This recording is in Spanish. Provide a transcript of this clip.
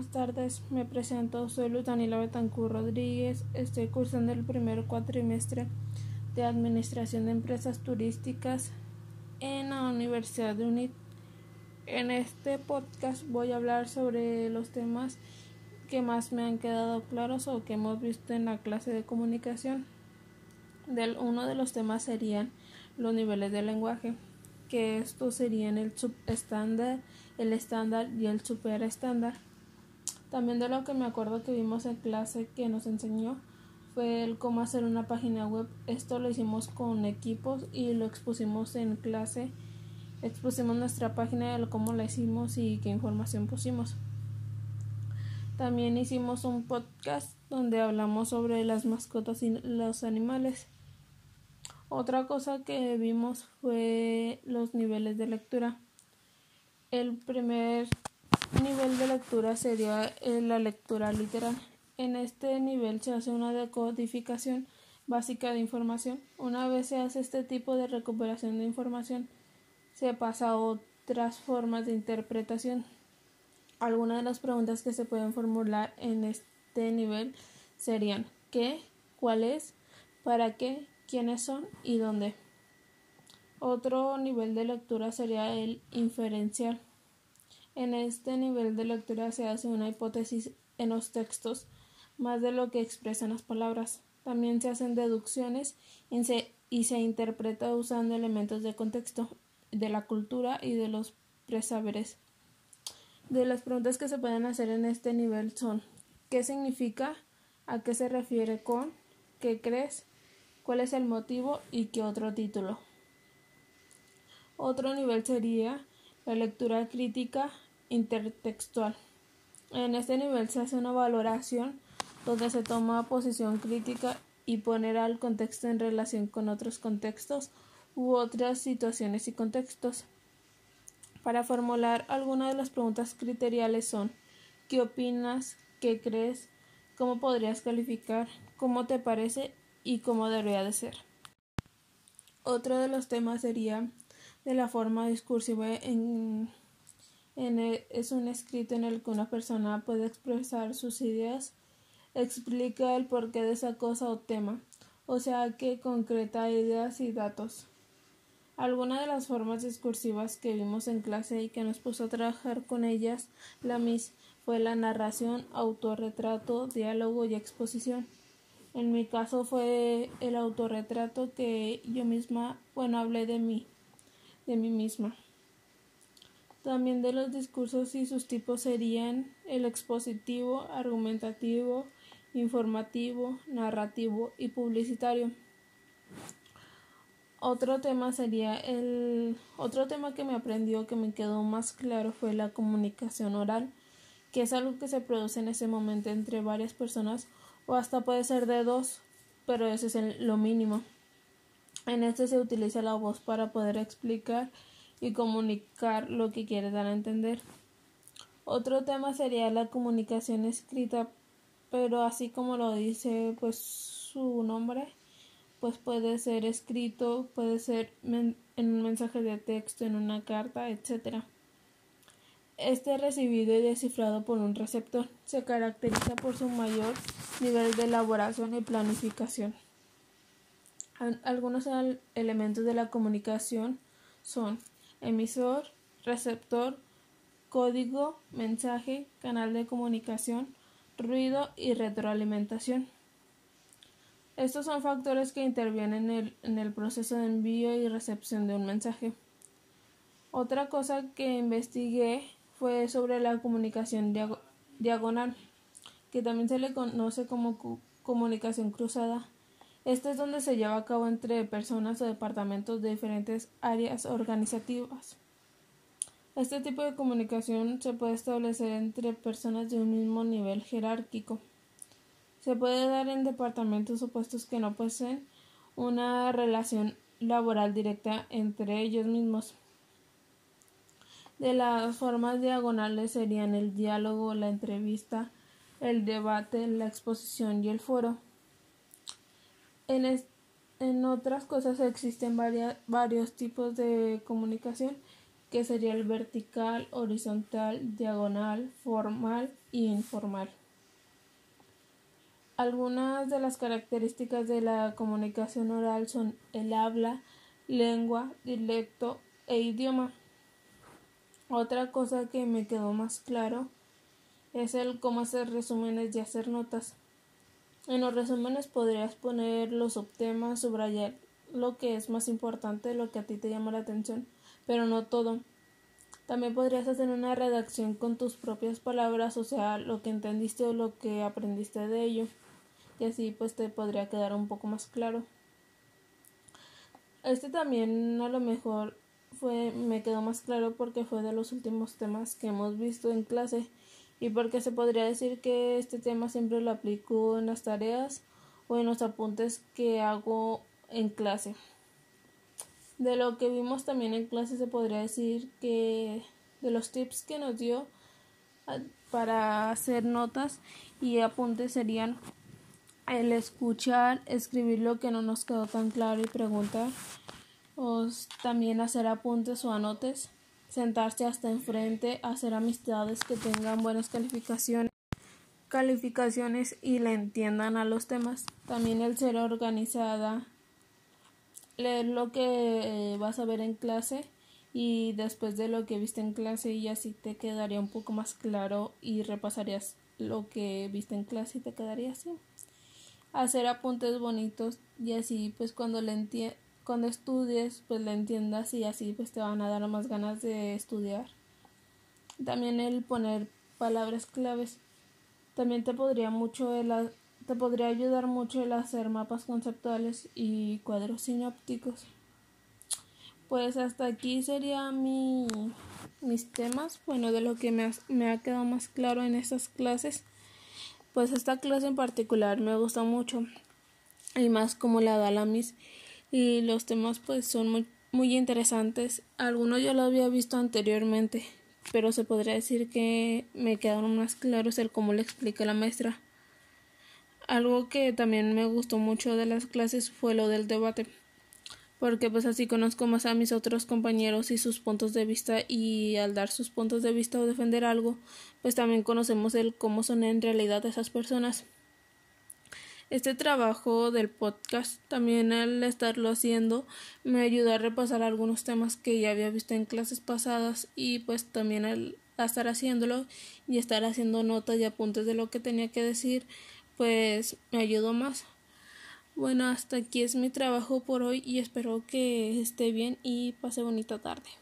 buenas tardes. Me presento, soy Luz Daniela Betancur Rodríguez. Estoy cursando el primer cuatrimestre de Administración de Empresas Turísticas en la Universidad de UNIT. En este podcast voy a hablar sobre los temas que más me han quedado claros o que hemos visto en la clase de comunicación. Del, uno de los temas serían los niveles de lenguaje, que estos serían el subestándar, el estándar y el superestándar. También de lo que me acuerdo que vimos en clase que nos enseñó fue el cómo hacer una página web. Esto lo hicimos con equipos y lo expusimos en clase. Expusimos nuestra página de cómo la hicimos y qué información pusimos. También hicimos un podcast donde hablamos sobre las mascotas y los animales. Otra cosa que vimos fue los niveles de lectura. El primer nivel de lectura sería eh, la lectura literal. En este nivel se hace una decodificación básica de información. Una vez se hace este tipo de recuperación de información, se pasa a otras formas de interpretación. Algunas de las preguntas que se pueden formular en este nivel serían ¿qué? ¿cuál es? ¿para qué? ¿quiénes son? y dónde. Otro nivel de lectura sería el inferencial. En este nivel de lectura se hace una hipótesis en los textos más de lo que expresan las palabras. También se hacen deducciones y se, y se interpreta usando elementos de contexto, de la cultura y de los presaberes. De las preguntas que se pueden hacer en este nivel son ¿qué significa? ¿A qué se refiere con? ¿Qué crees? ¿Cuál es el motivo? y qué otro título? Otro nivel sería la lectura crítica intertextual. En este nivel se hace una valoración donde se toma posición crítica y poner al contexto en relación con otros contextos u otras situaciones y contextos. Para formular algunas de las preguntas criteriales son ¿qué opinas? ¿qué crees? ¿cómo podrías calificar? ¿cómo te parece? y cómo debería de ser. Otro de los temas sería de la forma discursiva en, es un escrito en el que una persona puede expresar sus ideas, explica el porqué de esa cosa o tema, o sea que concreta ideas y datos. Algunas de las formas discursivas que vimos en clase y que nos puso a trabajar con ellas, la mis, fue la narración, autorretrato, diálogo y exposición. En mi caso fue el autorretrato que yo misma, bueno, hablé de mí, de mí misma. También de los discursos y sus tipos serían el expositivo, argumentativo, informativo, narrativo y publicitario. Otro tema sería el otro tema que me aprendió que me quedó más claro fue la comunicación oral, que es algo que se produce en ese momento entre varias personas o hasta puede ser de dos, pero ese es lo mínimo. En este se utiliza la voz para poder explicar y comunicar lo que quiere dar a entender. Otro tema sería la comunicación escrita, pero así como lo dice pues su nombre, pues puede ser escrito, puede ser en un mensaje de texto, en una carta, etcétera. Este recibido y descifrado por un receptor se caracteriza por su mayor nivel de elaboración y planificación. Algunos elementos de la comunicación son emisor, receptor, código, mensaje, canal de comunicación, ruido y retroalimentación. Estos son factores que intervienen en el, en el proceso de envío y recepción de un mensaje. Otra cosa que investigué fue sobre la comunicación diagonal, que también se le conoce como comunicación cruzada. Este es donde se lleva a cabo entre personas o departamentos de diferentes áreas organizativas. Este tipo de comunicación se puede establecer entre personas de un mismo nivel jerárquico. Se puede dar en departamentos opuestos que no poseen una relación laboral directa entre ellos mismos. De las formas diagonales serían el diálogo, la entrevista, el debate, la exposición y el foro. En, otras cosas existen varios tipos de comunicación que sería el vertical, horizontal, diagonal, formal e informal. Algunas de las características de la comunicación oral son el habla, lengua, dialecto e idioma. Otra cosa que me quedó más claro es el cómo hacer resúmenes y hacer notas. En los resúmenes podrías poner los subtemas, subrayar lo que es más importante, lo que a ti te llama la atención, pero no todo. También podrías hacer una redacción con tus propias palabras, o sea, lo que entendiste o lo que aprendiste de ello. Y así pues te podría quedar un poco más claro. Este también a lo mejor fue me quedó más claro porque fue de los últimos temas que hemos visto en clase y porque se podría decir que este tema siempre lo aplico en las tareas o en los apuntes que hago en clase. De lo que vimos también en clase se podría decir que de los tips que nos dio ah, para hacer notas y apuntes serían el escuchar, escribir lo que no nos quedó tan claro y preguntar, o también hacer apuntes o anotes, sentarse hasta enfrente, hacer amistades que tengan buenas calificaciones y le entiendan a los temas. También el ser organizada, leer lo que eh, vas a ver en clase y después de lo que viste en clase y así te quedaría un poco más claro y repasarías lo que viste en clase y te quedaría así. Hacer apuntes bonitos y así pues cuando le cuando estudies pues le entiendas y así pues te van a dar más ganas de estudiar. También el poner palabras claves. También te podría mucho el te podría ayudar mucho el hacer mapas conceptuales y cuadros sinópticos. Pues hasta aquí sería mi, mis temas, bueno, de lo que me ha, me ha quedado más claro en estas clases. Pues esta clase en particular me gusta mucho y más como la da la Miss y los temas pues son muy, muy interesantes. Algunos yo lo había visto anteriormente, pero se podría decir que me quedaron más claros el cómo le explica la maestra. Algo que también me gustó mucho de las clases fue lo del debate, porque pues así conozco más a mis otros compañeros y sus puntos de vista y al dar sus puntos de vista o defender algo, pues también conocemos el cómo son en realidad esas personas. Este trabajo del podcast también al estarlo haciendo me ayudó a repasar algunos temas que ya había visto en clases pasadas y pues también al estar haciéndolo y estar haciendo notas y apuntes de lo que tenía que decir pues me ayudó más. Bueno, hasta aquí es mi trabajo por hoy y espero que esté bien y pase bonita tarde.